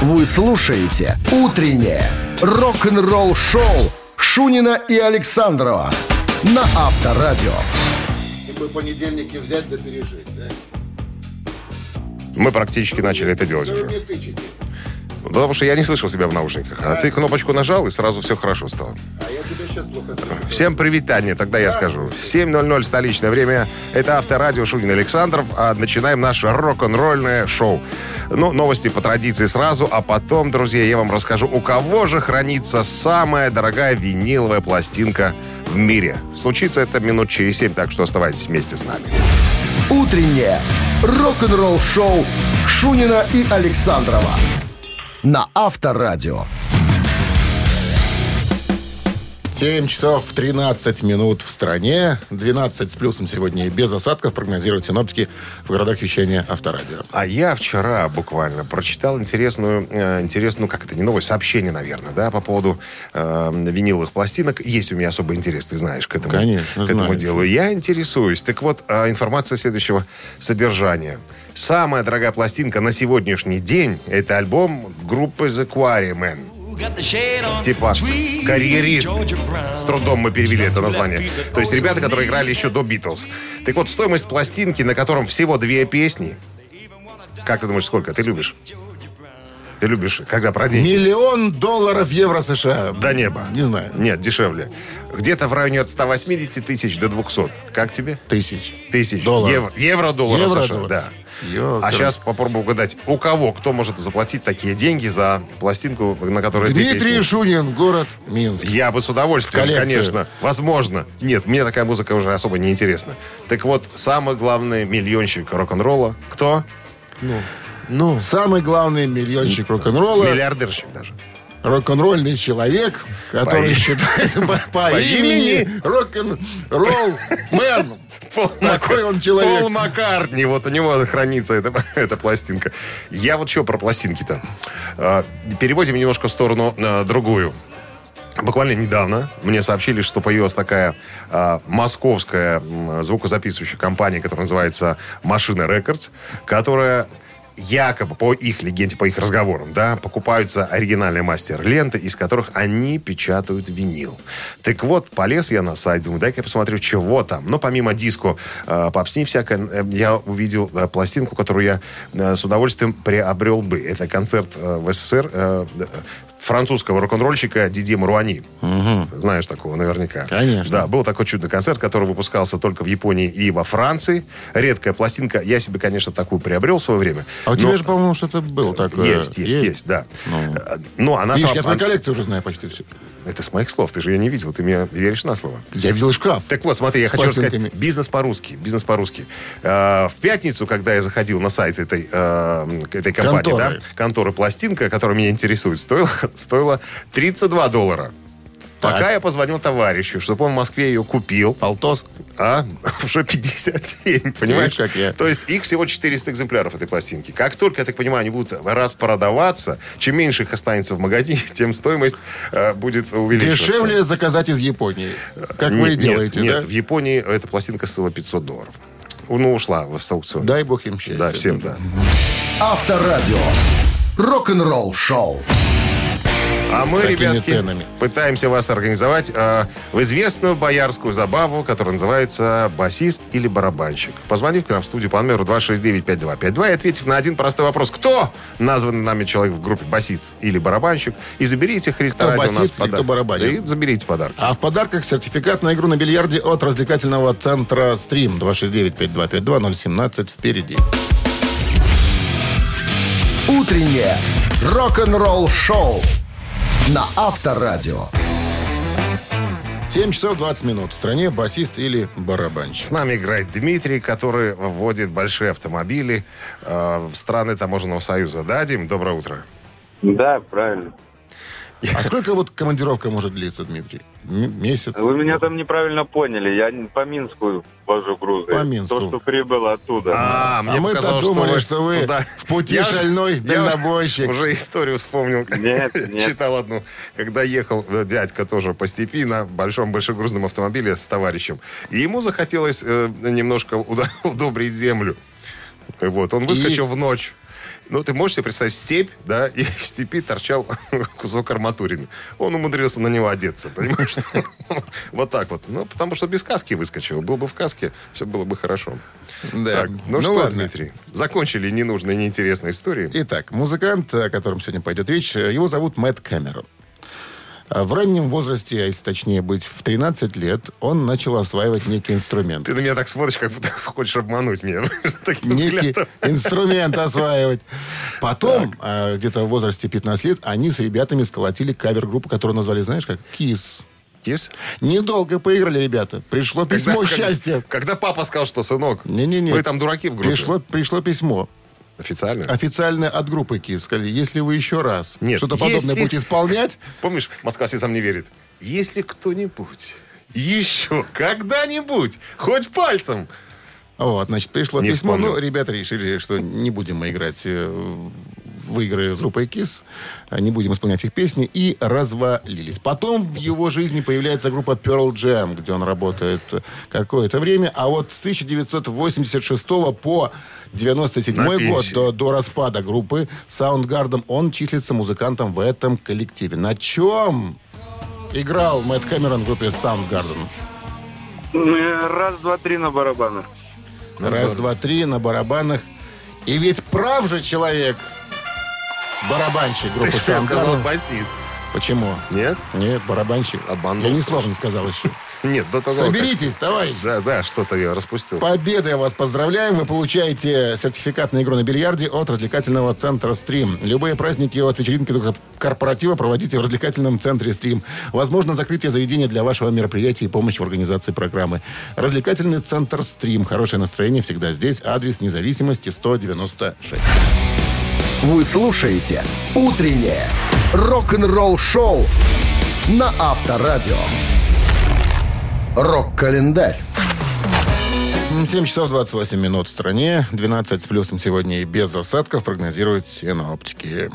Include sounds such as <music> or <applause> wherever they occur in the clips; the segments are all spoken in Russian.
Вы слушаете «Утреннее рок-н-ролл-шоу» Шунина и Александрова на Авторадио. И бы понедельники взять да пережить, да? Мы практически начали это делать уже. Потому что я не слышал себя в наушниках. А ты кнопочку нажал, и сразу все хорошо стало. Всем привитание, тогда я скажу. 7.00 столичное время. Это Авторадио Шунин Александров. А начинаем наше рок-н-ролльное шоу. Ну, новости по традиции сразу, а потом, друзья, я вам расскажу, у кого же хранится самая дорогая виниловая пластинка в мире. Случится это минут через 7, так что оставайтесь вместе с нами. «Утреннее рок-н-ролл-шоу» Шунина и Александрова на Авторадио. 7 часов 13 минут в стране. 12 с плюсом сегодня и без осадков прогнозируют синоптики в городах вещания Авторадио. А я вчера буквально прочитал интересную, э, интересную, как это, не новость, сообщение, наверное, да, по поводу э, виниловых пластинок. Есть у меня особый интерес, ты знаешь, к этому, Конечно, к этому знаю. делу. Я интересуюсь. Так вот, э, информация следующего содержания. Самая дорогая пластинка на сегодняшний день – это альбом группы The Quarrymen. Типа карьерист. С трудом мы перевели это название. То есть ребята, которые играли еще до Битлз. Так вот, стоимость пластинки, на котором всего две песни. Как ты думаешь, сколько? Ты любишь? Ты любишь, когда про деньги? Миллион долларов евро США. До неба. Не знаю. Нет, дешевле. Где-то в районе от 180 тысяч до 200. Как тебе? Тысяч. Тысяч. Долларов. Евро, евро долларов Евро, США, долларов. да. Ёкарный. А сейчас попробую угадать, у кого, кто может заплатить такие деньги за пластинку, на которой Дмитрий? Шунин, город Минск. Я бы с удовольствием, коллекцию. конечно. Возможно. Нет, мне такая музыка уже особо не интересна. Так вот, самый главный миллионщик рок-н-ролла. Кто? Ну, Ну, самый главный миллионщик рок-н-ролла. миллиардерщик даже. Рок-н-ролльный человек, который По- считается по, по По имени имени. рок-н-ролл мэн. Такой он человек. Пол Маккартни, вот у него хранится эта, эта пластинка. Я вот что про пластинки-то. А, Переводим немножко в сторону а, другую. Буквально недавно мне сообщили, что появилась такая а, московская звукозаписывающая компания, которая называется Машина Рекордс, которая якобы по их легенде, по их разговорам, да, покупаются оригинальные мастер-ленты, из которых они печатают винил. Так вот, полез я на сайт, думаю, дай-ка я посмотрю, чего там. Но помимо диско э, попсни всякое, э, я увидел э, пластинку, которую я э, с удовольствием приобрел бы. Это концерт э, в СССР э, э, французского рок-н-ролльщика Дидье Маруани. Знаешь такого наверняка. Конечно. Да, был такой чудный концерт, который выпускался только в Японии и во Франции. Редкая пластинка. Я себе, конечно, такую приобрел в свое время. А у тебя же, по-моему, что-то было такое. Есть, есть, есть, да. Ну. Э, Но она Видишь, сама- я твою коллекцию уже знаю почти все. Это с моих слов. Ты же ее не видел. Ты мне веришь на слово? Я видел шкаф. Так вот, смотри, я хочу пластинками. Бизнес по-русски. Бизнес по-русски. Э, в пятницу, когда я заходил на сайт этой, э, этой компании, Конторы. да, конторы пластинка, которая меня интересует, стоила, стоила 32 доллара. Пока Так. я позвонил товарищу, чтобы он в Москве ее купил, Полтос. а <laughs> уже 57, понимаешь? Как я. То есть их всего 400 экземпляров этой пластинки. Как только, я так понимаю, они будут распродаваться, чем меньше их останется в магазине, <laughs> тем стоимость э, будет увеличиваться. Дешевле заказать из Японии. Как вы и Нет, делаете, нет, да? Нет, в Японии эта пластинка стоила 500 долларов. Ну, ушла в с аукциона. Дай бог им счастья. Да, всем да. Авторадио. Рок-н-ролл шоу. А мы, ребятки, ценами. пытаемся вас организовать э, в известную боярскую забаву, которая называется «Басист или барабанщик». Позвони к нам в студию по номеру 269-5252 и ответив на один простой вопрос. Кто назван нами человек в группе «Басист или барабанщик?» И заберите Христа Кто ради у нас подарок. барабанит. И заберите подарок. А в подарках сертификат на игру на бильярде от развлекательного центра «Стрим». 269-5252-017 впереди. Утреннее рок-н-ролл шоу на Авторадио. 7 часов 20 минут. В стране басист или барабанщик. С нами играет Дмитрий, который вводит большие автомобили э, в страны Таможенного союза. Да, Дим? Доброе утро. Да, правильно. А сколько вот командировка может длиться, Дмитрий? Месяц? Вы меня там неправильно поняли. Я по Минску вожу грузы. По Минску. То, что прибыло оттуда. А, А мне мы-то показалось, думали, что вы туда- в пути Я уже- шальной я дальнобойщик. Уже историю вспомнил. Нет, <laughs> нет. Читал одну. Когда ехал э, дядька тоже по степи на большом большегрузном автомобиле с товарищем. И ему захотелось э, немножко <laughs> удобрить землю. Вот, он выскочил в ночь. Ну, ты можешь себе представить степь, да, и в степи торчал <laughs> кусок арматурины. Он умудрился на него одеться, понимаешь? <laughs> Вот так вот. Ну, потому что без каски выскочил. Был бы в каске, все было бы хорошо. Да. Так, ну, что, ладно. Дмитрий, закончили ненужные, неинтересные истории. Итак, музыкант, о котором сегодня пойдет речь, его зовут Мэтт Кэмерон. А В раннем возрасте, а если точнее быть, в 13 лет, он начал осваивать некий инструмент. Ты на меня так смотришь, как будто <laughs> хочешь обмануть меня. <laughs> Некий инструмент осваивать. Потом, а, где-то в возрасте 15 лет, они с ребятами сколотили кавер-группу, которую назвали, знаешь, как «Кис». Yes? Недолго поиграли ребята. Пришло письмо <laughs> Когда- счастья. Когда папа сказал, что сынок, Не-не-не. вы там дураки в группе. Пришло, пришло письмо. Официально? Официально от группы КИС. Сказали, если вы еще раз что-то если- подобное будете исполнять, <laughs> Помнишь, Москва сам не верит. Если кто-нибудь еще когда-нибудь, хоть пальцем, Вот, значит, пришло Не письмо. вспомнил. Ну, ребята решили, что не будем мы играть э, в игры с группой КИС, а не будем исполнять их песни, и развалились. Потом в его жизни появляется группа Pearl Jam, где он работает какое-то время, а вот с 1986 по 97 На год пенсию. до, до распада группы Soundgarden он числится музыкантом в этом коллективе. На чем играл Мэтт Кэмерон в группе Soundgarden? Э, Раз, два, три на барабанах. Раз, два, три на барабанах. И ведь прав же человек, барабанщик ты группы что сказал басист? Почему? Нет? Нет, барабанщик. Обманул. Я ни слова не сказал еще. <laughs> Нет, до того, Соберитесь, товарищ. как- Да, да, что-то я распустил. Победой вас поздравляем. Вы получаете сертификат на игру на бильярде от развлекательного центра «Стрим». Любые праздники от вечеринки до корпоратива проводите в развлекательном центре «Стрим». Возможно, закрытие заведения для вашего мероприятия и помощь в организации программы. Развлекательный центр «Стрим». Хорошее настроение всегда здесь. Адрес независимости 196. Вы слушаете «Утреннее рок-н-ролл-шоу» на Авторадио. Рок-календарь. М, 7 часов 28 минут в стране. 12 с плюсом сегодня и без осадков прогнозируют синоптики.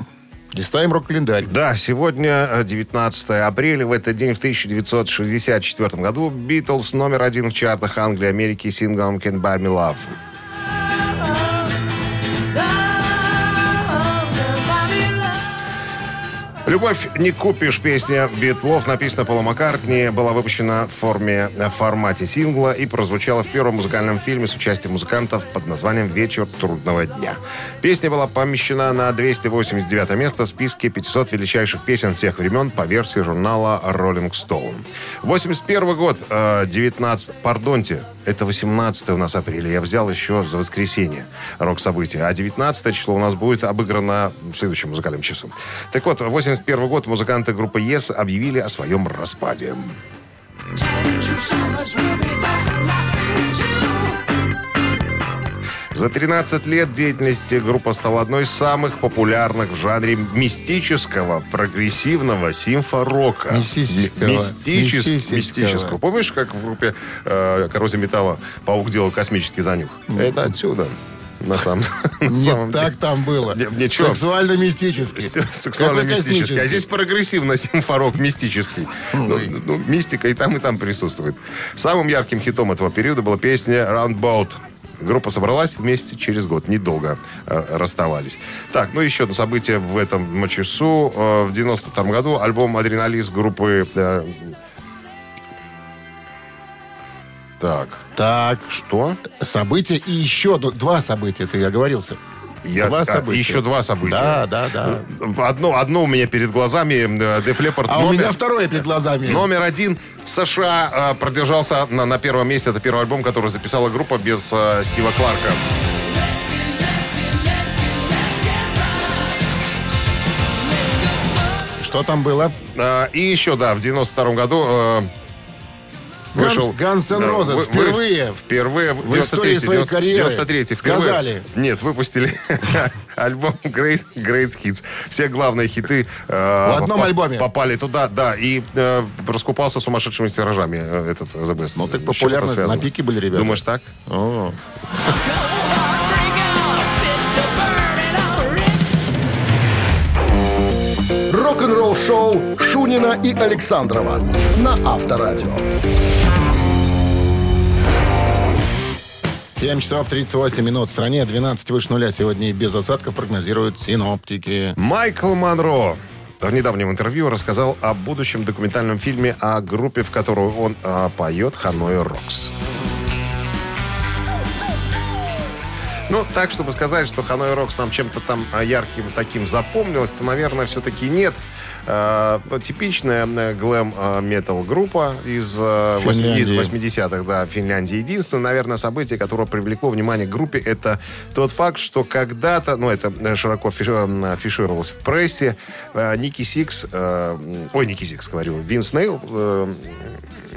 Листаем рок-календарь. Да, сегодня э, 19 апреля. В этот день в 1964 году Битлз номер один в чартах Англии Америки синглом «Can Buy Me Love». «Любовь не купишь» песня Битлов, написана Полом Маккартни, была выпущена в форме, в формате сингла и прозвучала в первом музыкальном фильме с участием музыкантов под названием «Вечер трудного дня». Песня была помещена на 289 место в списке 500 величайших песен всех времен по версии журнала Rolling Stone. 81 год, э, 19, пардонте, это 18 у нас апреля. Я взял еще за воскресенье рок-события. А 19 число у нас будет обыграно в следующем музыкальном часу. Так вот, 81 год музыканты группы Yes объявили о своем распаде. За 13 лет деятельности группа стала одной из самых популярных в жанре мистического, прогрессивного симфорока. Мистического. Мистического. Мистического. Мистического. Помнишь, как в группе э, «Коррозия металла» паук делал космический занюх? Это отсюда. На самом, <laughs> на самом так деле. там было. Сексуально-мистический. Какой А здесь прогрессивно симфорок мистический. Ну, Ой. ну, мистика и там, и там присутствует. Самым ярким хитом этого периода была песня «Roundabout». Группа собралась вместе через год. Недолго э, расставались. Так, ну еще одно событие в этом часу. Э, в 92 году альбом «Адреналист» группы... э, так, Так, что? события и еще д- два события, ты оговорился. Я- два а, события. еще два события. Да, да, да. Одно, одно у меня перед глазами. э, Def Leppard А у номер- меня второе перед глазами. Номер один в США э, продержался на, на первом месте. Это первый альбом, который записала группа без э, Стива Кларка. Что там было? Э, и еще, да, в 92 году э, вышел... Guns N' да, Roses вы- вы- впервые Впервые в, в истории 93-й, своей карьеры 93-й, сказали. Нет, выпустили <laughs> альбом Great, Great Hits. Все главные хиты э, В одном альбоме? попали туда, да, и э, раскупался сумасшедшими тиражами э, этот The Best. Ну, так популярность на пике были ребята. Думаешь так? О, Рок-н-ролл-шоу Шунина и Александрова на Авторадио. 7 часов 38 минут. В стране 12 выше нуля. Сегодня и без осадков прогнозируют синоптики. Майкл Монро в недавнем интервью рассказал о будущем документальном фильме о группе, в которую он а, поет «Ханой Рокс». Ну, так, чтобы сказать, что Hanoi Rocks нам чем-то там а, ярким таким запомнилось, то, наверное, все-таки нет. Э, типичная э, глэм-метал группа из, э, восьми- из Финляндии. 80-х, да, Финляндии. Единственное, наверное, событие, которое привлекло внимание к группе, это тот факт, что когда-то, ну, это широко фи- афишировалось в прессе, э, Ники Сикс, э, ой, Ники Сикс, говорю, Винс Нейл, э,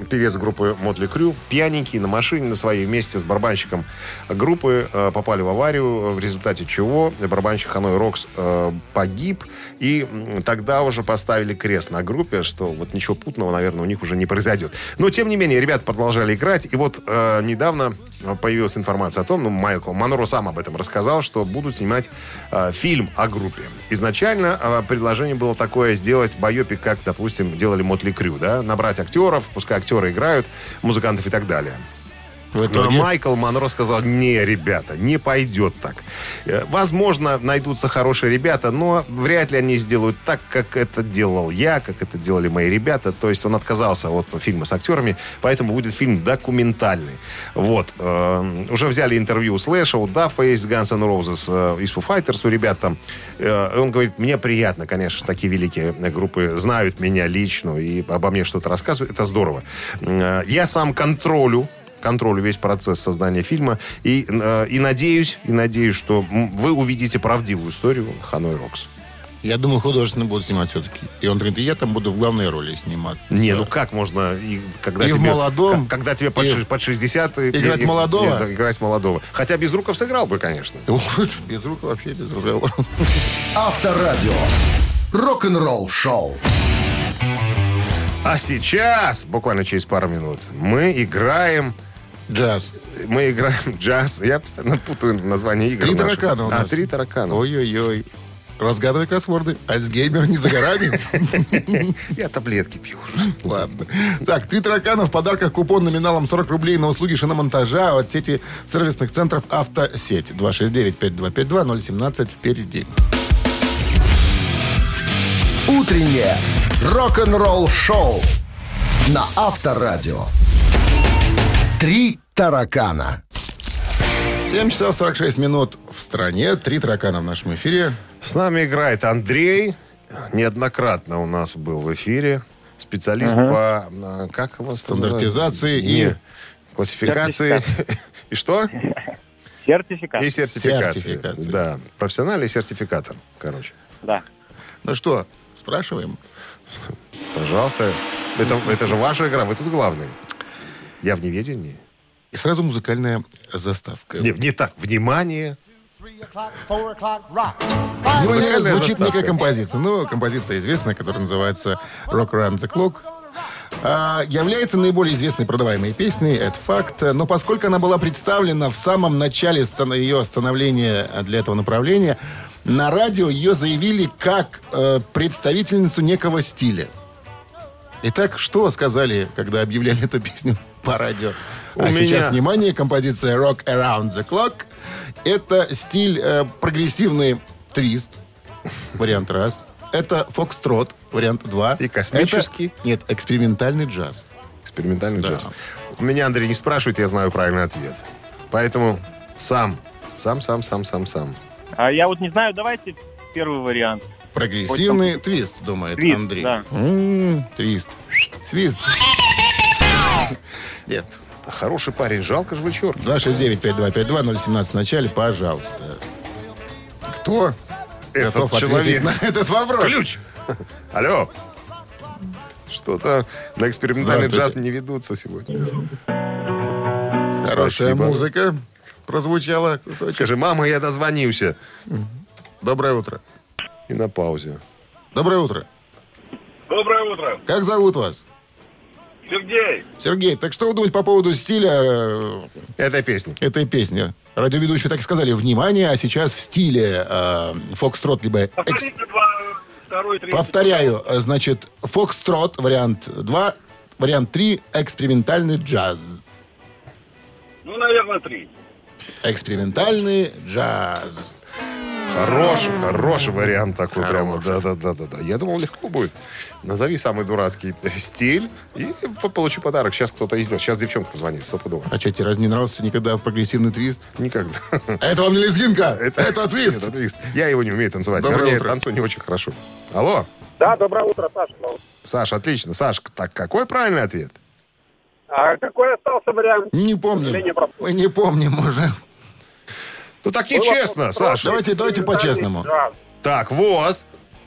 певец группы Mötley Crüe, пьяненький на машине на своей вместе с барабанщиком группы э, попали в аварию, в результате чего барабанщик Hanoi Rocks э, погиб, и тогда уже поставили крест на группе, что вот ничего путного, наверное, у них уже не произойдет. Но, тем не менее, ребята продолжали играть, и вот э, недавно появилась информация о том, ну, Майкл Монро сам об этом рассказал, что будут снимать э, фильм о группе. Изначально э, предложение было такое сделать байопик, как, допустим, делали Mötley Crüe, да, набрать актеров, пускай актеры играют, музыкантов и так далее. В Но итоге Майкл Монро сказал, не, ребята, не пойдет так. Э, Возможно, найдутся хорошие ребята, но вряд ли они сделают так, как это делал я, как это делали мои ребята. То есть он отказался от фильма с актерами, поэтому будет фильм документальный. Вот. Э, Уже взяли интервью у Слэша, у Даффа есть, Guns N' Roses, э, из Foo Fighters у ребят там. Э, Он говорит, мне приятно, конечно, такие великие группы знают меня лично и обо мне что-то рассказывают. Это здорово. Э, Я сам контролю контролю весь процесс создания фильма. И, э, и надеюсь, и надеюсь, что вы увидите правдивую историю Ханой Рокс. Я думаю, художественно будут снимать все-таки. И он говорит, и я там буду в главной роли снимать. Не, ну как можно, и, когда И в тебе, молодом, когда тебе под, и- под 60... и- Играть и- молодого? и- да, играть молодого. Хотя без руков сыграл бы, конечно. Вот, без рук вообще без разговора. Авторадио. Рок-н-ролл шоу. А сейчас, буквально через пару минут, мы играем... Джаз. Мы играем джаз. Я постоянно путаю название игр. Три наших. таракана у А, нас. три таракана. Ой-ой-ой. Разгадывай кроссворды. Альцгеймер не за горами. <laughs> Я таблетки пью. Ладно. Так, три таракана в подарках купон номиналом 40 рублей на услуги шиномонтажа от сети сервисных центров «Автосеть». 269-5252-017 впереди. Утреннее рок-н-ролл шоу на Авторадио. Три таракана. 7 часов 46 минут в стране. Три таракана в нашем эфире. С нами играет Андрей. Неоднократно у нас был в эфире. Специалист по... а, Как его Стандартизации Не, и- Классификации. <laughs> И что? Сертификат. И сертификации. Сертификации. Да. Профессиональный сертификатор, короче. Да. Ну что, спрашиваем? Пожалуйста. Это, это же ваша игра, вы тут главный. Я в неведении. И сразу музыкальная заставка. Не, не так. Внимание. Внимание, Музыкальная звучит некая композиция. Ну, композиция известная, которая называется «Rock Around the Clock». А, является наиболее известной продаваемой песней, это факт. Но поскольку она была представлена в самом начале ее становления для этого направления, на радио ее заявили как э, представительницу некого стиля. Итак, что сказали, когда объявляли эту песню по радио? У а сейчас, внимание, композиция «Rock Around the Clock». Это стиль э, прогрессивный твист, вариант раз. Это фокстрот, вариант два. И космический? Это- нет, экспериментальный джаз. Экспериментальный Да. джаз. У меня, Андрей, не спрашивайте, я знаю правильный ответ. Поэтому сам. Сам, сам, сам, сам, сам. А я вот не знаю, давайте первый вариант. Прогрессивный твист, думает Твист, Андрей. да. М, твист. Свист. Нет. Хороший парень, жалко же вычеркивать. 269-5252-017 в начале, пожалуйста. Кто Этот готов человек. на этот вопрос? Ключ! Алло! Что-то на экспериментальный джаз не ведутся сегодня. Хорошая Спасибо. музыка прозвучала. кусочек. Скажи, мама, я дозвонился. Доброе утро. И на паузе. Доброе утро. Доброе утро. Как зовут вас? Сергей. Сергей, так что вы думаете по поводу стиля э, Этой песни. этой песни? Радиоведущие так и сказали, внимание, а сейчас в стиле э, фокстрот, либо... экс- два, второй, третий. Повторяю, э, значит, фокстрот, вариант 2, вариант 3, экспериментальный джаз. Ну, наверное, три. Экспериментальный джаз. Хороший, хороший вариант такой прямо. Хороший. Да-да-да-да. Я думал, легко будет. Назови самый дурацкий стиль и по- получи подарок. Сейчас кто-то издел. Сейчас девчонка позвонит, стопудово. А что, тебе раз не нравился никогда прогрессивный твист? Никогда. Это вам не лезгинка, это, твист. Это твист. Я его не умею танцевать. Доброе Вернее, утро. танцую не очень хорошо. Алло. Да, доброе утро, Саша. Саш, отлично. Саш, так какой правильный ответ? А какой остался вариант? Не помним. просто- Мы не помним уже. Ну так нечестно, Саша. Давайте, давайте по-честному. Так, вот.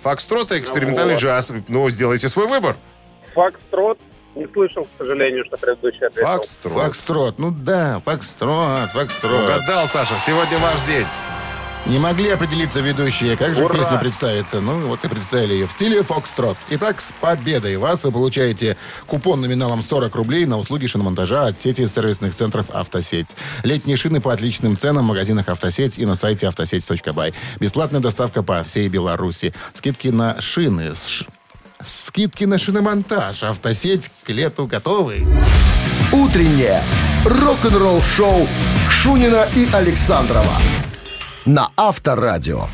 Фокстрот и экспериментальный Вот. джаз. Ну, сделайте свой выбор. Фокстрот. Не слышал, к сожалению, что предыдущий ответил. Фокстрот. Фокстрот. Ну да, фокстрот, фокстрот. Угадал, Саша. Сегодня ваш день. Не могли определиться ведущие, как же Ура! песню представить-то? Ну, вот и представили ее в стиле фокстрот. Итак, с победой вас вы получаете купон номиналом 40 рублей на услуги шиномонтажа от сети сервисных центров «Автосеть». Летние шины по отличным ценам в магазинах «Автосеть» и на сайте автосеть.бай. Бесплатная доставка по всей Беларуси. Скидки на шины. Ш- Скидки на шиномонтаж. «Автосеть» к лету готовы. Утреннее рок-н-ролл-шоу Шунина и Александрова на Авторадио.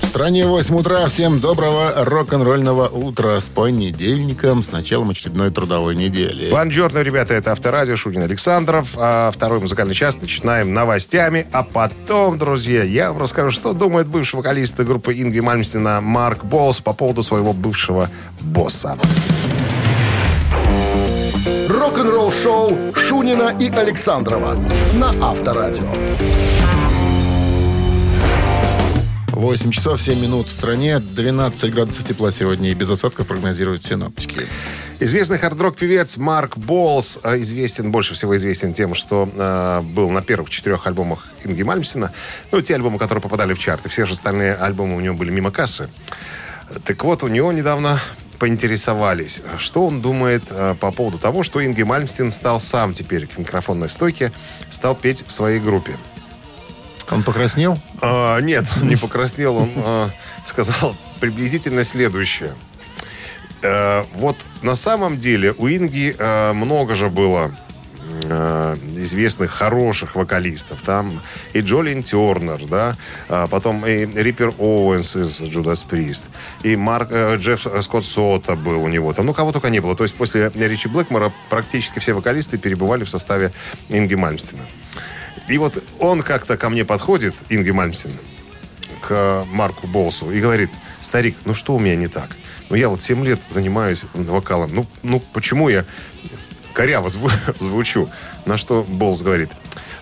В стране 8 утра. Всем доброго рок-н-ролльного утра с понедельником, с началом очередной трудовой недели. Бонжорно, ребята, это Авторадио, Шунин Александров. А второй музыкальный час начинаем новостями. А потом, друзья, я вам расскажу, что думает бывший вокалист группы Ингви Мальмстина Марк Болс по поводу своего бывшего босса. Рок-н-ролл-шоу Шунина и Александрова на Авторадио. 8 часов 7 минут в стране, 12 градусов тепла сегодня и без осадков прогнозируют синоптики. Известный хард-рок певец Марк Болс э, известен, больше всего известен тем, что э, был на первых четырех альбомах Инги Мальмсина. Ну, те альбомы, которые попадали в чарты. Все же остальные альбомы у него были мимо кассы. Так вот, у него недавно поинтересовались, что он думает э, по поводу того, что Инги Мальмстин стал сам теперь к микрофонной стойке, стал петь в своей группе. Он покраснел? А, нет, он не покраснел, он а, сказал приблизительно следующее. Э, вот на самом деле у Инги э, много же было э, известных хороших вокалистов. Там и Джолин Тернер, да, а потом и Риппер Оуэнс из Judas Priest, и Марк, э, Джефф Скотт Сота был у него. Там, ну, кого только не было. То есть после Ричи Блэкмора практически все вокалисты перебывали в составе Инги Мальмстина. И вот он как-то ко мне подходит, Инги Мальмстин, к Марку Болсу и говорит, старик, ну что у меня не так? Ну я вот 7 лет занимаюсь вокалом. Ну, ну почему я коряво зву- <laughs> звучу? На что Болс говорит,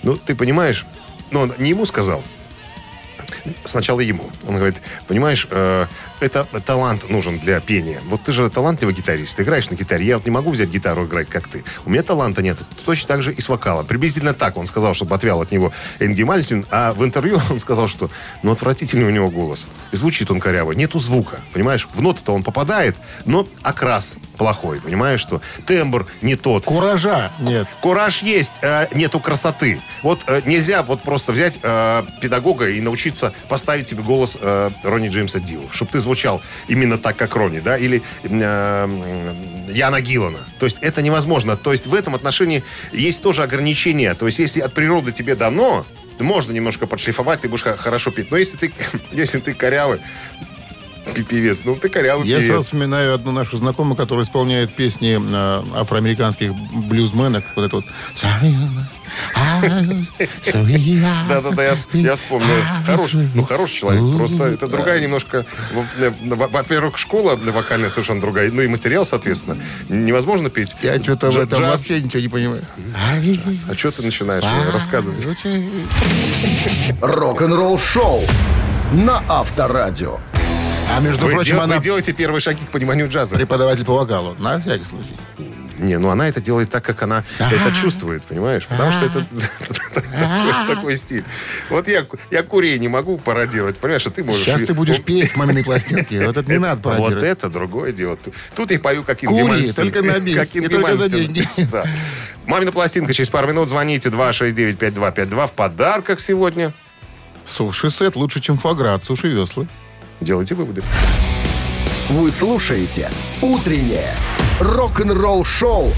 ну ты понимаешь, ну он не ему сказал, сначала ему. Он говорит, понимаешь, э, это талант нужен для пения. Вот ты же талантливый гитарист, ты играешь на гитаре. Я вот не могу взять гитару играть, как ты. У меня таланта нет. Точно так же и с вокалом. Приблизительно так он сказал, чтобы отвял от него Энги Мальстин. А в интервью <laughs> он сказал, что ну отвратительный у него голос. И звучит он коряво. Нету звука, понимаешь? В ноты-то он попадает, но окрас плохой, понимаешь, что тембр не тот. Куража нет. Кураж есть, э, нету красоты. Вот э, нельзя вот просто взять э, педагога и научиться поставить себе голос э, Ронни Джеймса Дио, чтобы ты звучал именно так, как Ронни, да, или э, Яна Гиллана. То есть это невозможно. То есть в этом отношении есть тоже ограничения. То есть если от природы тебе дано, можно немножко подшлифовать, ты будешь хорошо петь. Но если ты, <laughs> если ты корявый пи- певец, ну ты корявый Я певец. сразу вспоминаю одну нашу знакомую, которая исполняет песни э, афроамериканских блюзменок. Вот это вот. Да-да-да, я, я вспомнил. Хороший, ну, хороший человек. Просто это другая немножко... э, во- Во-первых, школа вокальная совершенно другая. Ну и материал, соответственно. Невозможно петь. Я что-то в этом вообще ничего не понимаю. А что ты начинаешь рассказывать? Рок-н-ролл-шоу на Авторадио. А между Вы, прочим, дел- она вы делаете первые шаги к пониманию джаза. преподаватель по вокалу. На всякий случай. Не, ну она это делает так, как она это чувствует, понимаешь? Потому что это <laughs> такой- такой стиль. Вот я, я курей не могу пародировать, понимаешь, а ты можешь... Сейчас ты будешь петь маминой пластинки. Вот это не надо <laughs> Вот пародировать. это другое дело. Тут я пою, как Инги Кури, только на бис, и только за деньги. <laughs> Мамина пластинка через пару минут. Звоните 269-5252. В подарках сегодня. Суши-сет лучше, чем фуагра от суши-веслы. Делайте выводы. Вы слушаете «Утреннее рок-н-ролл-шоу»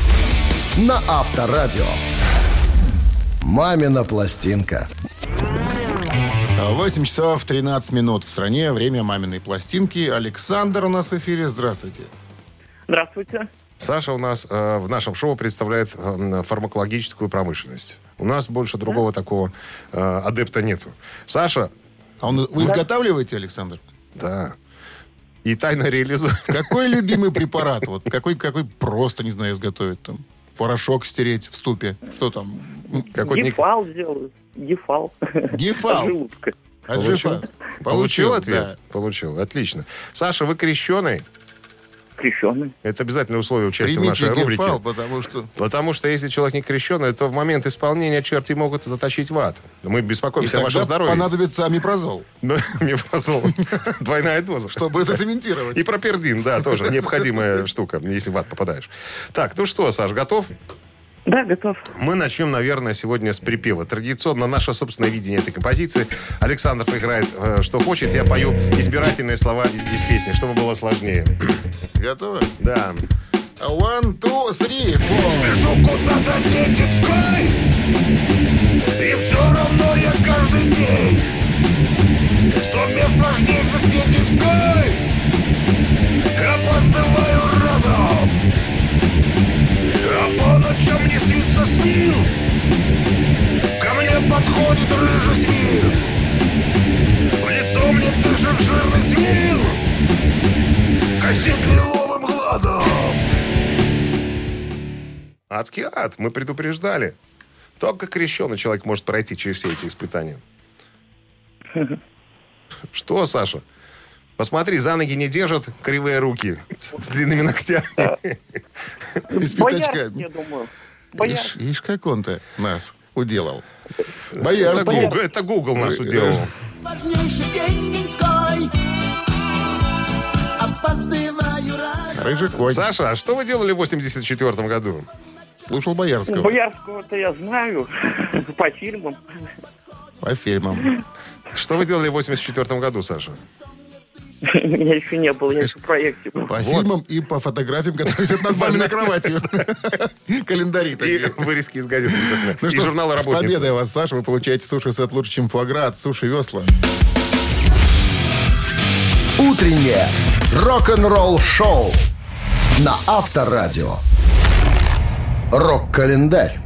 на Авторадио. «Мамина пластинка». 8 часов 13 минут в стране. Время маминой пластинки. Александр у нас в эфире. Здравствуйте. Здравствуйте. Саша у нас э, в нашем шоу представляет э, фармакологическую промышленность. У нас больше другого такого э, адепта нету. Саша, А он, вы изготавливаете, Александр? Да, и тайно реализует. Какой любимый препарат? Вот какой, какой просто, не знаю, изготовить там? Порошок стереть в ступе. Что там? Какой Гефал сделаю. Гефал. Гефал. Желудка. От Получил? жифа. Получил ответ? да. Получил. Отлично. Саша, вы крещеный? Крещеный. Это обязательное условие участия в Примите нашей рубрике. гефал, потому что... Потому что если человек не крещеный, то в момент исполнения черти могут затащить в ад. Мы И беспокоимся о вашем здоровье. понадобится амипрозол, <laughs> Да, мефазол. <laughs> Двойная доза. чтобы зацементировать. И пропердин, да, тоже необходимая штука, если в ад попадаешь. Так, ну что, Саш, готов? Да, готов. Мы начнем, наверное, сегодня с припева. Традиционно наше собственное видение этой композиции. Александр играет, э, что хочет. Я пою избирательные слова из, из песни, чтобы было сложнее. Готовы? Да. One, two, three, four. Спешу куда-то детской И все равно я каждый день Сто мест рождения детской А по ночам мне снится снил Ко мне подходит рыжий свин В лицо мне дышит жирный свин Косит лиловым глазом Адский ад. Мы предупреждали. Только крещеный человек может пройти через все эти испытания. <laughs> Что, Саша? Посмотри, за ноги не держат кривые руки с длинными ногтями. И с пятачками. я думаю. Ишь, как он-то нас уделал. Это Боярский. Это Google нас уделал. Рыжий конь. Саша, а что вы делали в 84 году? Слушал Боярского Боярского-то я знаю. По фильмам. по фильмам. <laughs> Что вы делали в 84 году, Саша? <laughs> Меня еще не было, я еще в проекте был. По фильмам и по фотографиям, которые висят над вами на кровати. <laughs> Календари И такие. вырезки из газет. Ну и что, с- журнала с «Работница». победой вас, Саша. Вы получаете суши-сет лучше, чем фуагра от Суши Весла. Утреннее рок-н-ролл-шоу на Авторадио. Рок-календарь.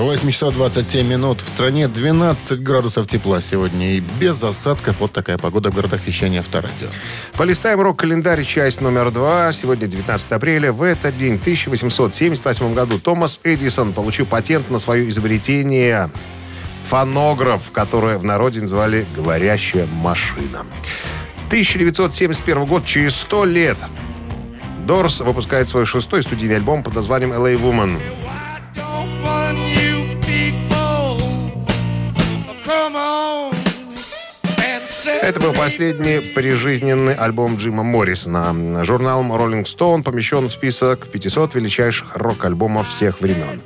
8 часов 27 минут. В стране 12 градусов тепла сегодня. И без осадков вот такая погода в городах вещания Авторадио. Полистаем рок-календарь, часть номер два. Сегодня 19 апреля. В этот день, в 1878 году, Томас Эдисон получил патент на свое изобретение фонограф, которое в народе называли «говорящая машина». 1971 год, через 100 лет, Дорс выпускает свой шестой студийный альбом под названием «LA Woman». Это был последний прижизненный альбом Джима Моррисона. Журналом Rolling Stone помещен в список 500 величайших рок-альбомов всех времен.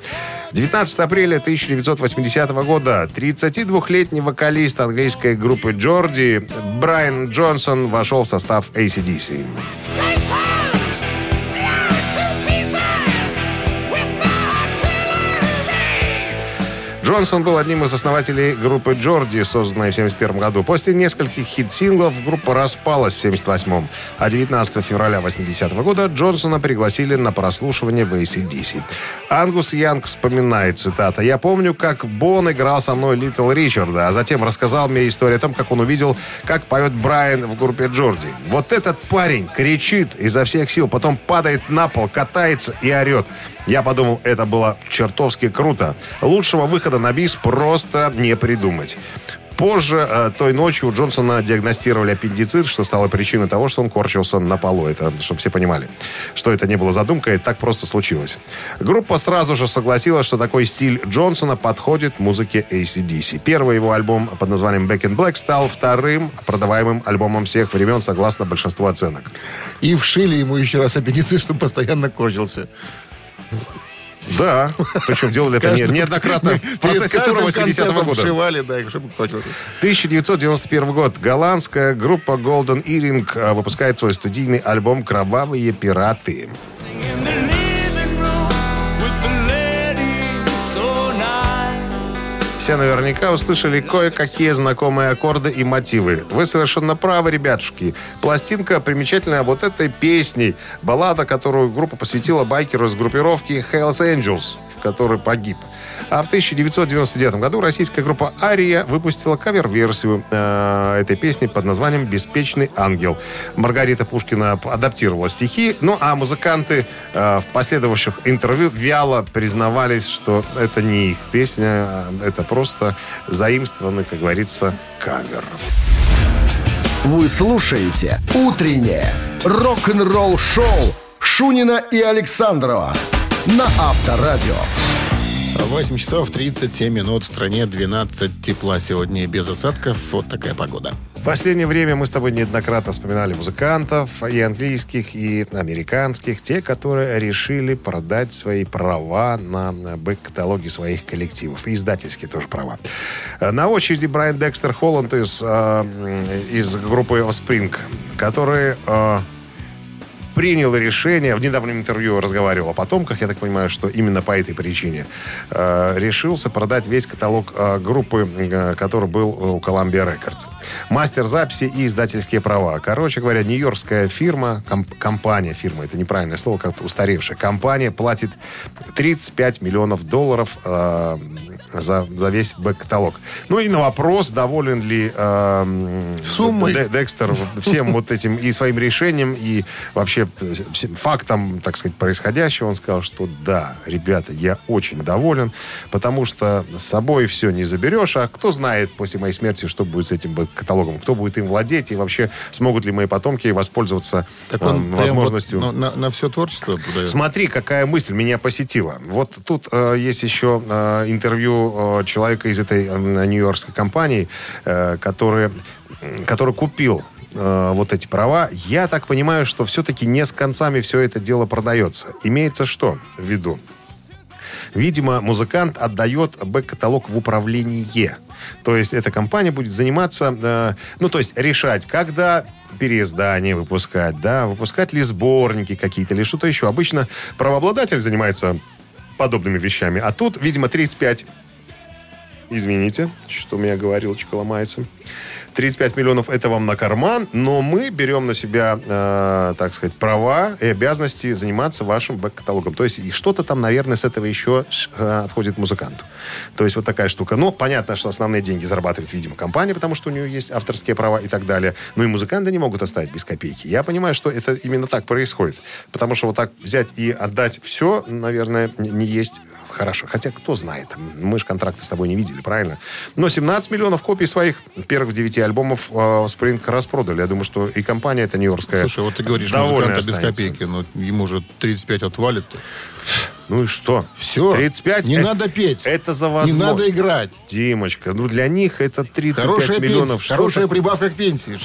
19 апреля 1980 года 32-летний вокалист английской группы Джорди Брайан Джонсон вошел в состав ACDC. Джонсон был одним из основателей группы Geordie, созданной в 1971 году. После нескольких хит-синглов группа распалась в 1978 а 19 февраля 80 года Джонсона пригласили на прослушивание в AC/DC. Ангус Янг вспоминает, цитата, «Я помню, как Бон играл со мной Литл Ричарда, а затем рассказал мне историю о том, как он увидел, как поет Брайан в группе Geordie. Вот этот парень кричит изо всех сил, потом падает на пол, катается и орет. Я подумал, это было чертовски круто. Лучшего выхода на бис просто не придумать. Позже э, той ночью у Джонсона диагностировали аппендицит, что стало причиной того, что он корчился на полу. Это, чтобы все понимали, что это не было задумкой, так просто случилось. Группа сразу же согласилась, что такой стиль Джонсона подходит музыке ACDC. Первый его альбом под названием Back in Black стал вторым продаваемым альбомом всех времен, согласно большинству оценок. И вшили ему еще раз аппендицит, чтобы постоянно корчился. Да, причем делали это не- неоднократно в процессе тура каждым 80-го концертом года. вшивали, да, чтобы корчился. 1991 год. Голландская группа Golden Earring э, выпускает свой студийный альбом «Кровавые пираты». Все наверняка услышали кое-какие знакомые аккорды и мотивы. Вы совершенно правы, ребятушки. Пластинка примечательная вот этой песней. Баллада, которую группа посвятила байкеру из группировки Hells Angels, который погиб. А в 1999 году российская группа «Ария» выпустила кавер-версию э, этой песни под названием «Беспечный ангел». Маргарита Пушкина адаптировала стихи, ну а музыканты э, в последовавших интервью вяло признавались, что это не их песня, а это просто заимствованный, как говорится, кавер. Вы слушаете «Утреннее рок-н-ролл-шоу» Шунина и Александрова на Авторадио. 8 часов 37 минут. В стране 12 тепла сегодня без осадков. Вот такая погода. В последнее время мы с тобой неоднократно вспоминали музыкантов и английских, и американских, те, которые решили продать свои права на бэк-каталоги своих коллективов. И издательские тоже права. На очереди Брайан Декстер Холланд из, э, из группы Offspring, который э, принял решение, в недавнем интервью разговаривал о потомках, я так понимаю, что именно по этой причине э, решился продать весь каталог э, группы, э, который был у Columbia Records. Мастер записи и издательские права. Короче говоря, нью-йоркская фирма, комп- компания, фирма, это неправильное слово, как-то устаревшая, компания платит 35 миллионов долларов за, за весь бэк-каталог. Ну и на вопрос, доволен ли э, Суммой. Де- Декстер всем вот этим и своим решением, и вообще всем фактом, так сказать, происходящего, он сказал, что да, ребята, я очень доволен, потому что с собой все не заберешь, а кто знает после моей смерти, что будет с этим бэк-каталогом, кто будет им владеть, и вообще смогут ли мои потомки воспользоваться Так э, он прям возможностью. вот на, на все творчество дает. Смотри, какая мысль меня посетила. Вот тут э, есть еще э, интервью э, человека из этой э, нью-йоркской компании, э, который, который купил вот эти права. Я так понимаю, что все-таки не с концами все это дело продается. Имеется что в виду? Видимо, музыкант отдает бэк-каталог в управление. То есть эта компания будет заниматься, ну, то есть решать, когда переиздание выпускать, да, выпускать ли сборники какие-то или что-то еще. Обычно правообладатель занимается подобными вещами. А тут, видимо, 35... Извините, что у меня говорилочка ломается. 35 миллионов это вам на карман, но мы берем на себя, э, так сказать, права и обязанности заниматься вашим бэк-каталогом. То есть и что-то там, наверное, с этого еще э, отходит музыканту. То есть вот такая штука. Ну, понятно, что основные деньги зарабатывает, видимо, компания, потому что у нее есть авторские права и так далее. Но и музыканты не могут оставить без копейки. Я понимаю, что это именно так происходит. Потому что вот так взять и отдать все, наверное, не есть хорошо. Хотя, кто знает, мы же контракты с тобой не видели, правильно? Но 17 миллионов копий своих первых 9 альбомов э, Spring распродали. Я думаю, что и компания эта нью-йоркская Слушай, вот ты говоришь, музыканта без копейки, но ему же 35 отвалит. Ну и что? Все. 35? Не это- надо петь. Это за Не возможность. надо играть. Димочка, ну для них это 35 Хорошая миллионов. пенсия, Что хорошая такое? прибавка к пенсии.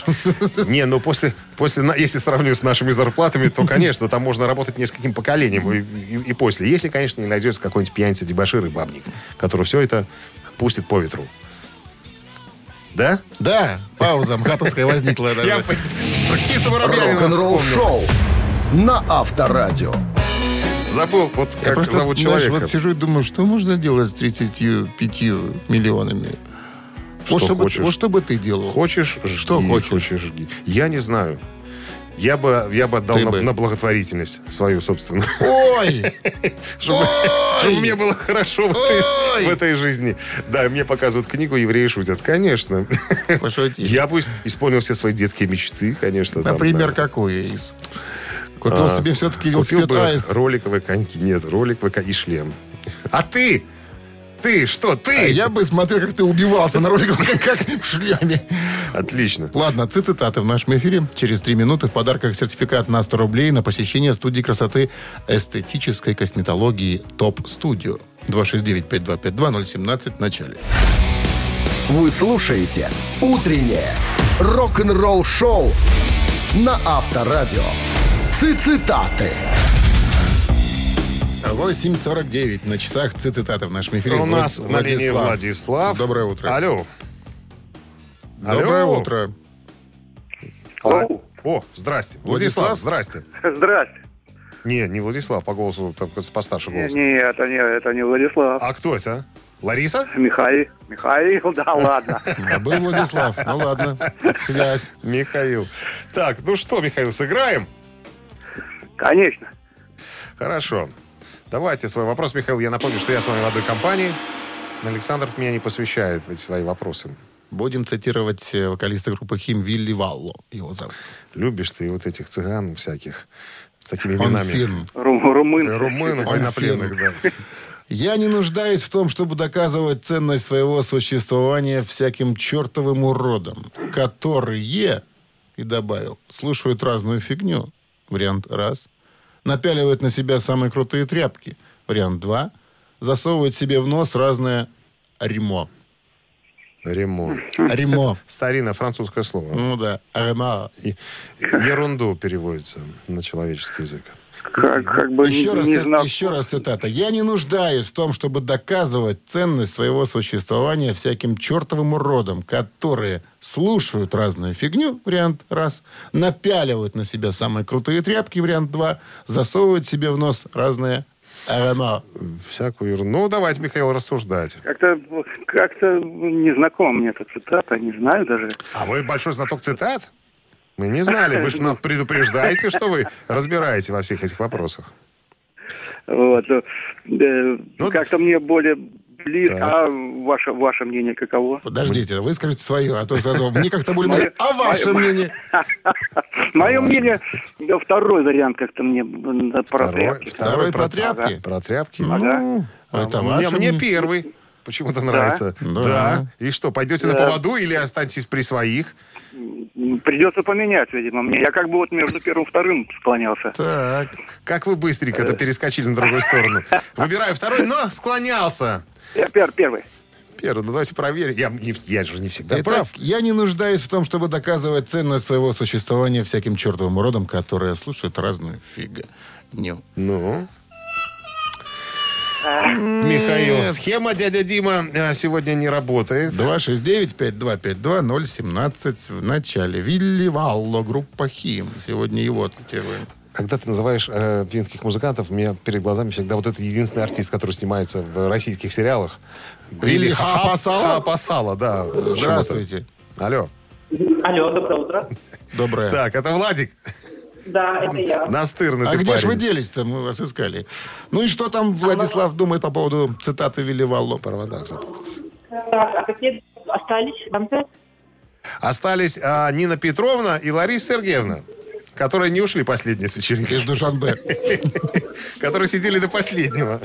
<laughs> Не, ну после, после, если сравнивать с нашими зарплатами, то, конечно, там можно работать нескольким поколением и, и- и после. Если, конечно, не найдется какой-нибудь пьяница, дебошир и бабник, который все это пустит по ветру. Да? Да, пауза МХАТовская возникла. Я про Киса Воробьянина Рок-н-ролл шоу на Авторадио. Забыл, вот Я как просто, зовут знаешь, человека. вот сижу и думаю, что можно делать с 35 миллионами? Что вот, бы, хочешь. вот что бы ты делал? Хочешь, Что жги, хочешь? жги. Я не знаю. Я бы, я бы отдал на, бы. на благотворительность свою собственную. <laughs> Ой! Чтобы, мне было хорошо в этой, жизни. Да, мне показывают книгу «Евреи шутят». Конечно. Пошути. Я бы исполнил все свои детские мечты, конечно. Например, какое из? Купил А, себе все-таки Купил велосипед бы аист. роликовые коньки. Нет, роликовые коньки и шлем. А ты? Ты что, ты? А я бы смотрел, как ты убивался на роликах, как, как в шлеме. Отлично. Ладно, цитаты в нашем эфире. Через три минуты в подарках сертификат на 100 рублей на посещение студии красоты эстетической косметологии ТОП Студио. 269-5252-017 в начале. Вы слушаете «Утреннее рок-н-ролл-шоу» на Авторадио. Цитаты. 8.49 на часах цитаты в нашем эфире. У нас Влад- на линии Владислав. Доброе утро. Алло. Доброе Алло. утро. Алло. О, здрасте. Владислав, Владислав? здрасте. Здрасте. Не, не Владислав, по голосу там постарше голос. не, это не, это не Владислав. А кто это? Лариса? Михаил. Михаил, да <laughs> ладно. А был Владислав. Ну ладно. Связь. Михаил. Так, ну что, Михаил, сыграем? Конечно. Хорошо. Давайте свой вопрос, Михаил. Я напомню, что я с вами в одной компании. Александров меня не посвящает в эти свои вопросы. Будем цитировать э, вокалиста группы Хим Вилли Валло. Его зовут. Любишь ты вот этих цыган всяких с такими Он именами. фин. Ру- Румын. Румынов, Он военнопленных, да. Я не нуждаюсь в том, чтобы доказывать ценность своего существования всяким чертовым уродам, которые, и добавил, слушают разную фигню. Вариант раз. Напяливают на себя самые крутые тряпки. Вариант два. Засовывают себе в нос разное ремо. Ремо. <laughs> Старинное французское слово. Ну да, ремо. И- Ерунду переводится на человеческий язык. Как, как бы Еще не, раз, не знал. еще раз цитата. «Я не нуждаюсь в том, чтобы доказывать ценность своего существования всяким чертовым уродам, которые слушают разную фигню, вариант раз, напяливают на себя самые крутые тряпки, вариант два, засовывают себе в нос разные арома». Всякую ерунду. Ну, давайте, Михаил, рассуждать. Как-то как-то не знакома мне эта цитата, не знаю даже. А вы большой знаток цитат? Мы не знали. Вы же нас предупреждаете, что вы разбираете во всех этих вопросах. Вот. э, э, Ну, как-то мне более близко. Так. А ваше, ваше мнение каково? Подождите, выскажите свое, а то сразу мне как-то более... Мое- А ваше мнение? <laughs> Мое мнение, да, второй вариант как-то мне про Второй, тряпки. Второй про тряпки? Про тряпки. Ну, это А ваше мне, мне мнение. первый почему-то нравится. Да. Да. И что, пойдете на поводу или останетесь при своих? Придется поменять, видимо, мне. Я как бы вот между первым и вторым склонялся. Так, Как вы быстренько-то перескочили на другую сторону. Выбираю второй, но склонялся. Я пер- первый. Первый, ну давайте проверим. Я, не- я же не всегда Итак, прав. я не нуждаюсь в том, чтобы доказывать ценность своего существования всяким чертовым уродам, которые слушают разную фигню. Ну. Михаил, схема дядя Дима э, сегодня не работает. 269-5252-017 в начале. Вилли Валло, группа Хим. Сегодня его цитируем. Когда ты называешь э, финских музыкантов, у меня перед глазами всегда вот этот единственный артист, который снимается в российских сериалах. Вилли Хапасала? Хапасала, да. Здравствуйте. Алло. Алло, доброе утро. Доброе. Так, это Владик. Да, это я. Настырный А ты где же вы парень. делись-то? Мы вас искали. Ну и что там Владислав думает по поводу цитаты Вилли Валло? проводах запутался. Так, а какие остались в конце? Остались а, Нина Петровна и Лариса Сергеевна, которые не ушли последние с вечеринки, Из Душанбе. <laughs> которые сидели до последнего.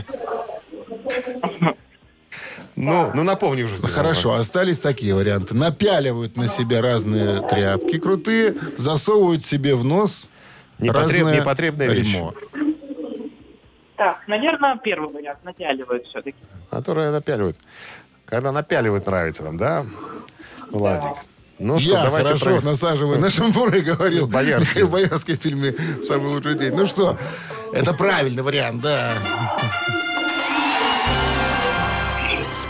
Ну, ну напомни уже. Дима. Хорошо, остались такие варианты. Напяливают на себя разные тряпки крутые, засовывают себе в нос Непотреб- разное непотребная вещь. ремо. Так, наверное, первый вариант натягивают все-таки. Которые напяливают. Когда напяливают, нравится вам, да, Владик? Ну что, Я давайте хорошо про- насаживаю на шампуры, говорил Боярский. Михаил Боярский в фильме «Самый лучший день». Ну что, это правильный вариант, да.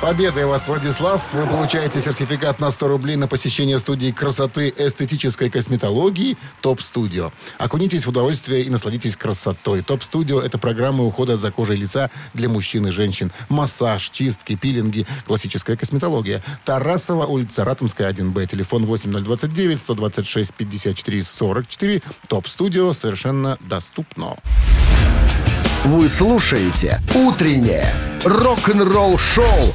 Победой вас, Владислав. Вы получаете сертификат на 100 рублей на посещение студии красоты эстетической косметологии «Топ Студио». Окунитесь в удовольствие и насладитесь красотой. «Топ Студио» — это программы ухода за кожей лица для мужчин и женщин. Массаж, чистки, пилинги, классическая косметология. Тарасова, улица Ратомская, 1Б. Телефон 8029 126 54 44. «Топ Студио» совершенно доступно. Вы слушаете «Утреннее рок-н-ролл-шоу»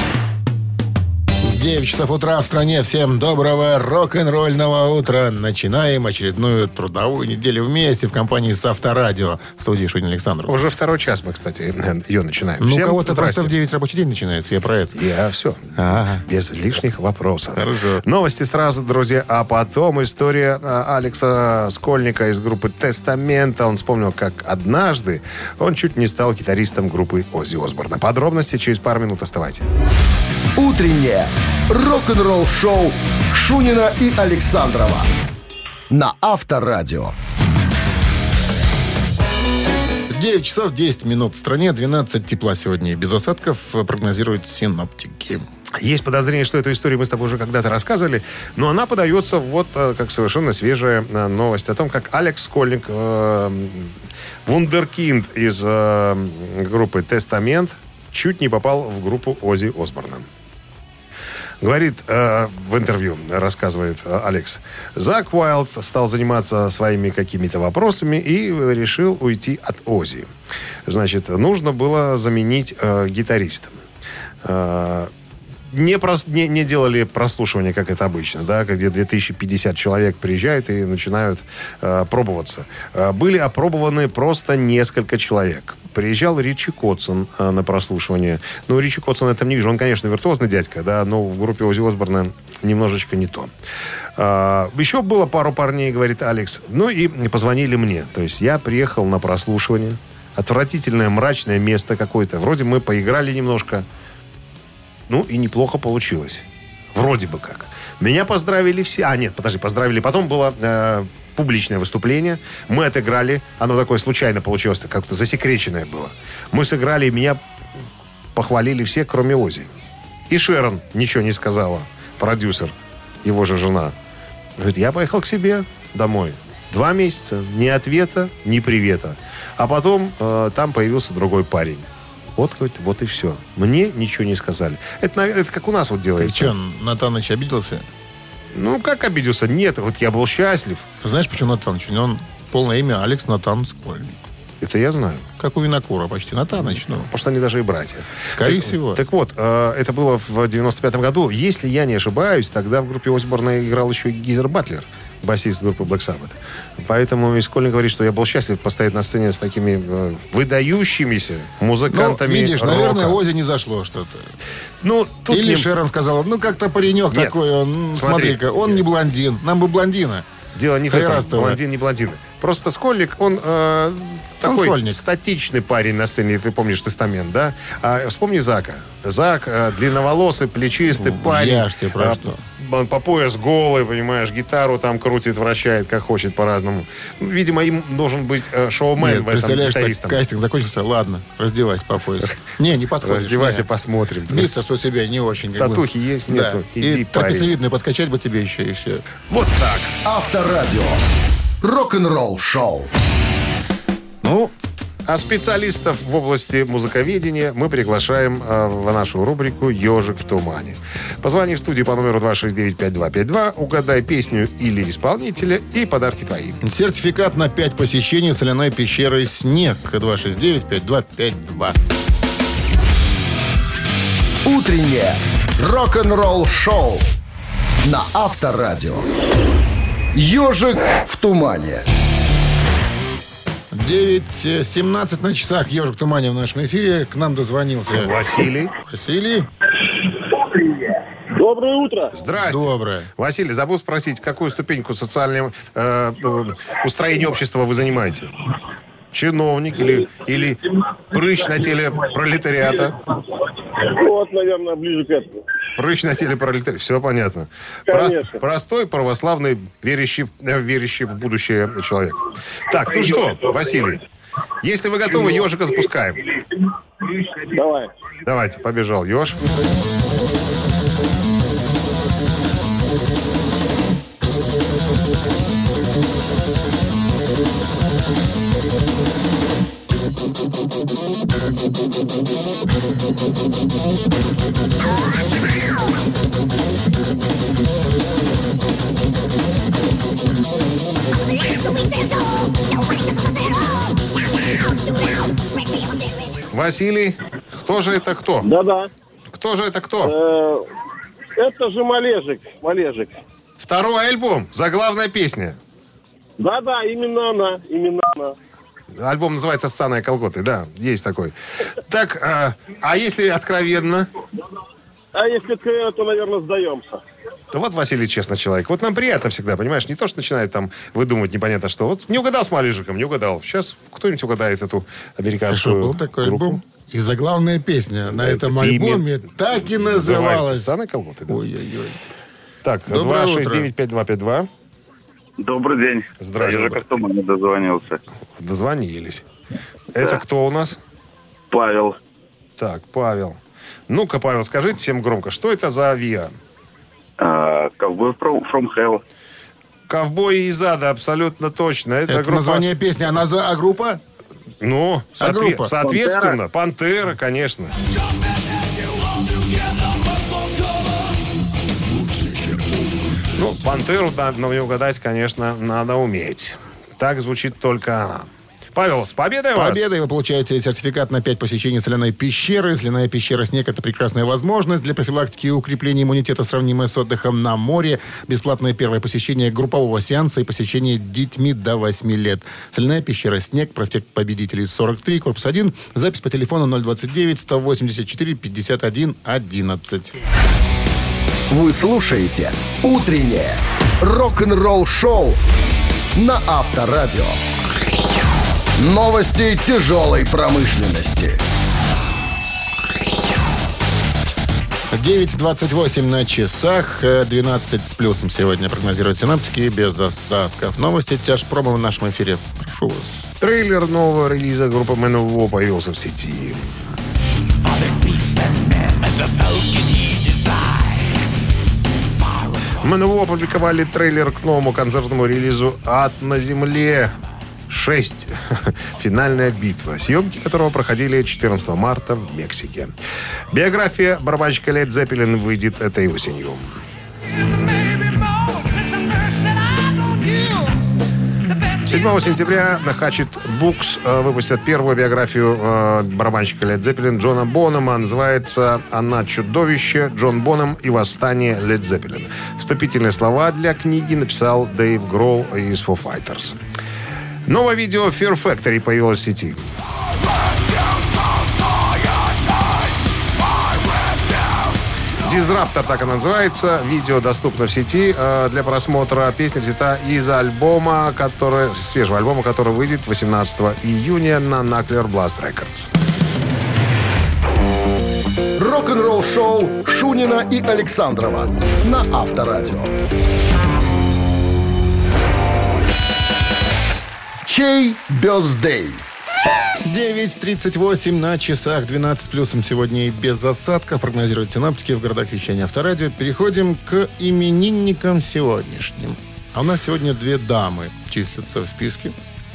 9 часов утра в стране. Всем доброго рок-н-ролльного утра. Начинаем очередную трудовую неделю вместе в компании с Авторадио. В студии Шунин Александров. Уже второй час мы, кстати, ее начинаем. Ну, у кого-то просто в 9 рабочий день начинается. Я про это. Я все. Ага. Без лишних вопросов. Хорошо. Новости сразу, друзья. А потом история а, Алекса Скольника из группы Тестамента. Он вспомнил, как однажды он чуть не стал гитаристом группы Оззи Осборна. Подробности через пару минут оставайтесь. «Утреннее рок-н-ролл-шоу» Шунина и Александрова на Авторадио. 9 часов 10 минут в стране. 12 тепла сегодня и без осадков прогнозируют синоптики. Есть подозрение, что эту историю мы с тобой уже когда-то рассказывали, но она подается вот э, как совершенно свежая э, новость о том, как Алекс Скольник э, Вундеркинд из э, группы «Тестамент» чуть не попал в группу Ози Осборна. Говорит э, в интервью, рассказывает э, Алекс, Зак Уайлд стал заниматься своими какими-то вопросами и решил уйти от Ози. Значит, нужно было заменить э, гитариста. Э, не, прос- не, не делали прослушивание, как это обычно, да, где 2050 человек приезжают и начинают э, пробоваться. Э, были опробованы просто несколько человек. Приезжал Ричи Котсон э, на прослушивание. Ну, Ричи Котсон я там не вижу. Он, конечно, виртуозный дядька, да, но в группе Ози Осборна немножечко не то. А, еще было пару парней, говорит Алекс. Ну и позвонили мне. То есть я приехал на прослушивание. Отвратительное, мрачное место какое-то. Вроде мы поиграли немножко. Ну, и неплохо получилось. Вроде бы как. Меня поздравили все. А, нет, подожди, поздравили. Потом было э, публичное выступление. Мы отыграли. Оно такое случайно получилось, как-то засекреченное было. Мы сыграли, и меня похвалили все, кроме Ози. И Шерон ничего не сказала. Продюсер, его же жена. Говорит, я поехал к себе домой. Два месяца. Ни ответа, ни привета. А потом э, там появился другой парень. Вот, говорит, вот и все. Мне ничего не сказали. Это, наверное, это как у нас вот Ты делается. что, Натаныч обиделся? Ну, как обиделся? Нет, вот я был счастлив. Ты знаешь, почему Натаныч? У него полное имя Алекс Натан Скольник. Это я знаю. Как у Винокура почти. Натаныч, ну. Потому что они даже и братья. Скорее Так- всего. Так вот, э, это было в 95-м году. Если я не ошибаюсь, тогда в группе Осборна играл еще и Гизер Батлер, басист группы Black Sabbath. Поэтому Искольник говорит, что я был счастлив постоять на сцене с такими э, выдающимися Ну, музыкантами видишь, рока. наверное, Ози не зашло что-то. Ну, тут Или не- Шерон сказала, ну как-то паренек Нет. такой, он, Смотри. смотри-ка, он не блондин, нам бы блондина. Дело не в этом, блондин, не блондин. Просто Скольник, он э, такой Скольник. статичный парень на сцене, ты помнишь Тестамент, да? А, вспомни Зака. Зак э, длинноволосый, плечистый парень. я ж тебе про А, что. Он по пояс голый, понимаешь, гитару там крутит, вращает, как хочет по-разному. Ну, Видимо, им должен быть э, шоумен Нет, в этом представляешь, так гитаристом. кастинг закончился, ладно, раздевайся по пояс. Не, не подходишь. Раздевайся, посмотрим. Биться, что себе не очень. бы. Татухи есть? Да. Нету? И Иди, парень. трапециевидную подкачать бы тебе еще и все. Вот так. Авторадио. Рок-н-ролл шоу. Ну, а специалистов в области музыковедения мы приглашаем э, в нашу рубрику «Ежик в тумане». Позвони в студию по номеру 269-5252, угадай песню или исполнителя, и подарки твои. Сертификат на 5 посещений соляной пещеры «Снег» 269-5252. Утреннее рок-н-ролл шоу на Авторадио. Ежик в тумане. 9.17 на часах. Ежик в тумане в нашем эфире. К нам дозвонился Василий. Василий. Доброе утро. Здрасте. Доброе. Василий, забыл спросить, какую ступеньку социального э, э, устроения общества вы занимаете? Чиновник или, или прыщ на теле пролетариата? Вот, наверное, ближе к этому. Прыщ на теле пролетариата. Все понятно. Про- простой, православный, верящий, э, верящий в будущее человек. Так, ну что, Василий, если вы готовы, ежика запускаем. Давай. Давайте, побежал еж. Василий, кто же это кто? Да-да. Кто же это кто? Э, Это же Малежик. Малежик. Второй альбом, заглавная песня. Да-да, именно она. Именно она. Альбом называется «Ссаная колготы», да, есть такой. Так, а, а если откровенно, А если откровенно, то, наверное, сдаемся. то вот Василий честно человек. Вот нам приятно всегда, понимаешь, не то, что начинает там выдумывать непонятно что. Вот не угадал с Малежиком, не угадал. Сейчас кто-нибудь угадает эту американскую что, был такой группу. альбом? И заглавная песня на Это этом имя- альбоме так и называлась. «Ссаная колготы», да. Ой-ой-ой. Так, Доброе 269-5252. Добрый день. Здравствуй. Я же как не дозвонился. Дозвонились. Это кто у нас? Павел. Так, Павел. Ну-ка, Павел, скажите всем громко, что это за авиа? А, Ковбой from, from Hell. Ковбои из ада, абсолютно точно. Это, Это группа... название песни, а, назва- а группа? Ну, А соотве- группа? соответственно, Пантера, конечно. Пантеру надо не угадать, конечно, надо уметь. Так звучит только она. Павел, с победой вас! Победой вы получаете сертификат на 5 посещений соляной пещеры. Соляная пещера «Снег» — это прекрасная возможность для профилактики и укрепления иммунитета, сравнимая с отдыхом на море. Бесплатное первое посещение группового сеанса и посещение детьми до 8 лет. Соляная пещера «Снег», проспект Победителей, 43, корпус 1. Запись по телефону 029-184-51-11. Вы слушаете «Утреннее рок-н-ролл-шоу» на Авторадио. Новости тяжелой промышленности. 9.28 на часах, э, 12 с плюсом сегодня прогнозируют синаптики без осадков. Новости тяжпрома в нашем эфире. Прошу вас. Трейлер нового релиза группы МНВО появился в сети. МНВО опубликовали трейлер к новому концертному релизу «Ад на земле». 6. <laughs> Финальная битва, съемки которого проходили 14 марта в Мексике. Биография барабанщика Лед Зеппелин выйдет этой осенью. 7 сентября Hatchet Books э, выпустят первую биографию э, барабанщика Led Zeppelin Джона Бонома. Называется она «Чудовище. Джон Боном и восстание Led Zeppelin». Вступительные слова для книги написал Дэйв Гролл из Foo Fighters. Новое видео Fear Factory появилось в сети. Дизраптор, так она называется. Видео доступно в сети э, для просмотра. Песня взята из альбома, который, свежего альбома, который выйдет 18 июня на Knuckler Blast Records. Рок-н-ролл-шоу Шунина и Александрова на Авторадио. Чей бездей? 9.38 на часах, 12 с плюсом сегодня и без осадков. Прогнозируют синаптики в городах вещания Авторадио. Переходим к именинникам сегодняшним. А у нас сегодня две дамы числятся в списке.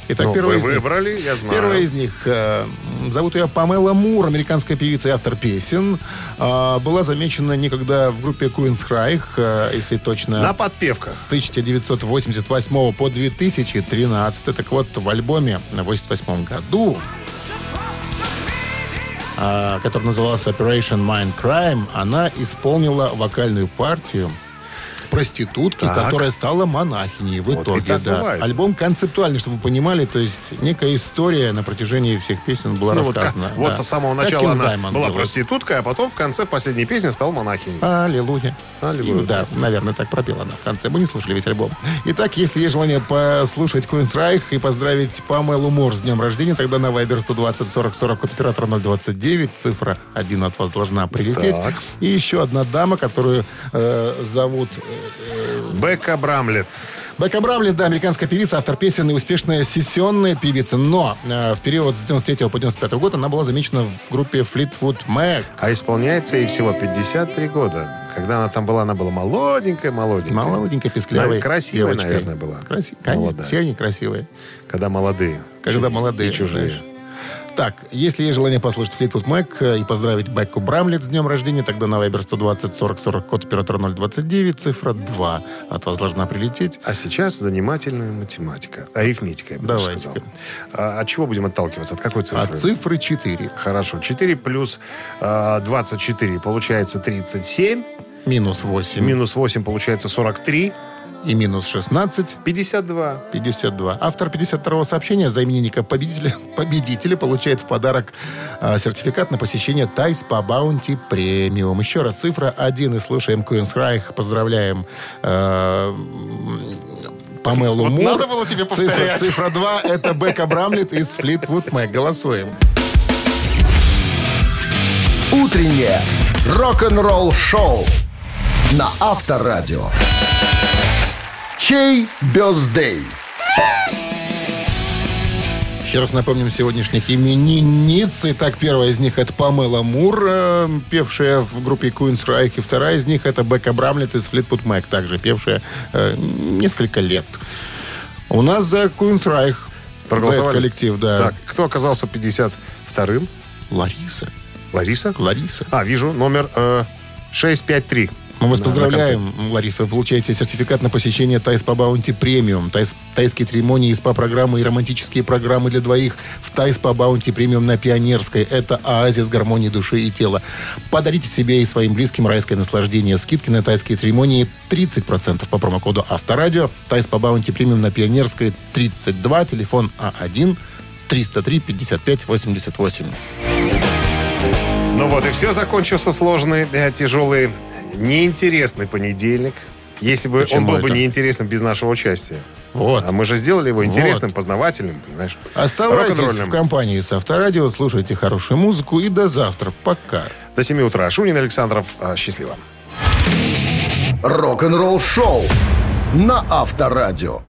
Итак, Ну, первая вы из них- выбрали, я знаю. Первая из них, э, зовут ее Памела Мур, американская певица и автор песен. А, была замечена некогда в группе Queen's Cry, э, если точно... На подпевка. С 1988 по 2013. Так вот, в альбоме на 88 году, а, который назывался Operation Mind Crime, она исполнила вокальную партию проститутки, Так. которая стала монахиней в Вот итоге. да. бывает. Альбом концептуальный, чтобы вы понимали, то есть некая история на протяжении всех песен была Ну, вот, рассказана. вот да. с самого начала она Diamond была делает. проституткой, а потом в конце последней песни стала монахиней. Аллилуйя. Аллилуйя. И, Да, наверное, так пропела она в конце. Мы не слушали весь альбом. Итак, если есть желание послушать Queen's Reich и поздравить Памелу Мур с днем рождения, тогда на Viber 120 40 40 от оператора 029, цифра 1 от вас должна прилететь. Так. И еще одна дама, которую э, зовут э, Бека Брамлет. Бека Брамли, да, американская певица, автор песен и успешная сессионная певица. Но э, в период с 93 по 95 год она была замечена в группе Fleetwood Mac. А исполняется ей всего 53 года. Когда она там была, она была молоденькая, молоденькая. Молоденькая, песклявая красивая, девочка. наверное, была. Краси- Конечно, Молодая. все они красивые. Когда молодые. Когда молодые. И чужие. знаешь. Так, если есть желание послушать Fleetwood Mac э, и поздравить Бекку Брамлет с днем рождения, тогда на Viber 120 40 40 код оператора 029, цифра 2 от вас должна прилететь. А сейчас занимательная математика. Арифметика, я бы даже Давайте-ка. сказал. А от чего будем отталкиваться? От какой цифры? От цифры 4. Хорошо. 4 плюс а, 24 получается 37. Минус 8 Минус 8 получается 43. И минус 16 52. 52. Автор 52-го сообщения за именинника победителя, победителя получает в подарок а, сертификат на посещение Тайс по Баунти премиум. Еще раз, цифра 1 и слушаем Queen's Reich. Поздравляем э, Памелу Вот Мур. надо было тебе Цифра, повторять. цифра 2 это Бека Брамлет из Fleetwood Mac. Голосуем. Утреннее рок-н-ролл-шоу на Авторадио. Чей бездей? Еще раз напомним сегодняшних именинниц. Итак, первая из них это Памела Мур, э, певшая в группе Queen's Reich. И вторая из них это Бека Брамлет из Fleetwood Mac, также певшая э, несколько лет. У нас за Queen's Reich этот коллектив, да. Так, кто оказался 52-м? Лариса. Лариса? Лариса. А, вижу, номер э, 653. Мы вас На- на поздравляем, Лариса. Вы получаете сертификат на посещение Thai Spa Bounty Premium. Тайс, тайские церемонии, СПА-программы и романтические программы для двоих в Thai Spa Bounty Premium на Пионерской. Это оазис гармонии души и тела. Подарите себе и своим близким райское наслаждение. Скидки на тайские церемонии 30% по промокоду Авторадио. Thai Spa Bounty Premium на Пионерской 32, телефон А1 303 55 88. Ну вот и все, закончился сложный, э, тяжелый, неинтересный понедельник. Если бы Почему он был бы это? неинтересным без нашего участия. Вот. А мы же сделали его интересным, Вот. познавательным, понимаешь? Оставайтесь в компании с Авторадио, слушайте хорошую музыку и до завтра. Пока. До 7 утра. Шунин Александров. а, Счастливо. Рок-н-ролл шоу на Авторадио.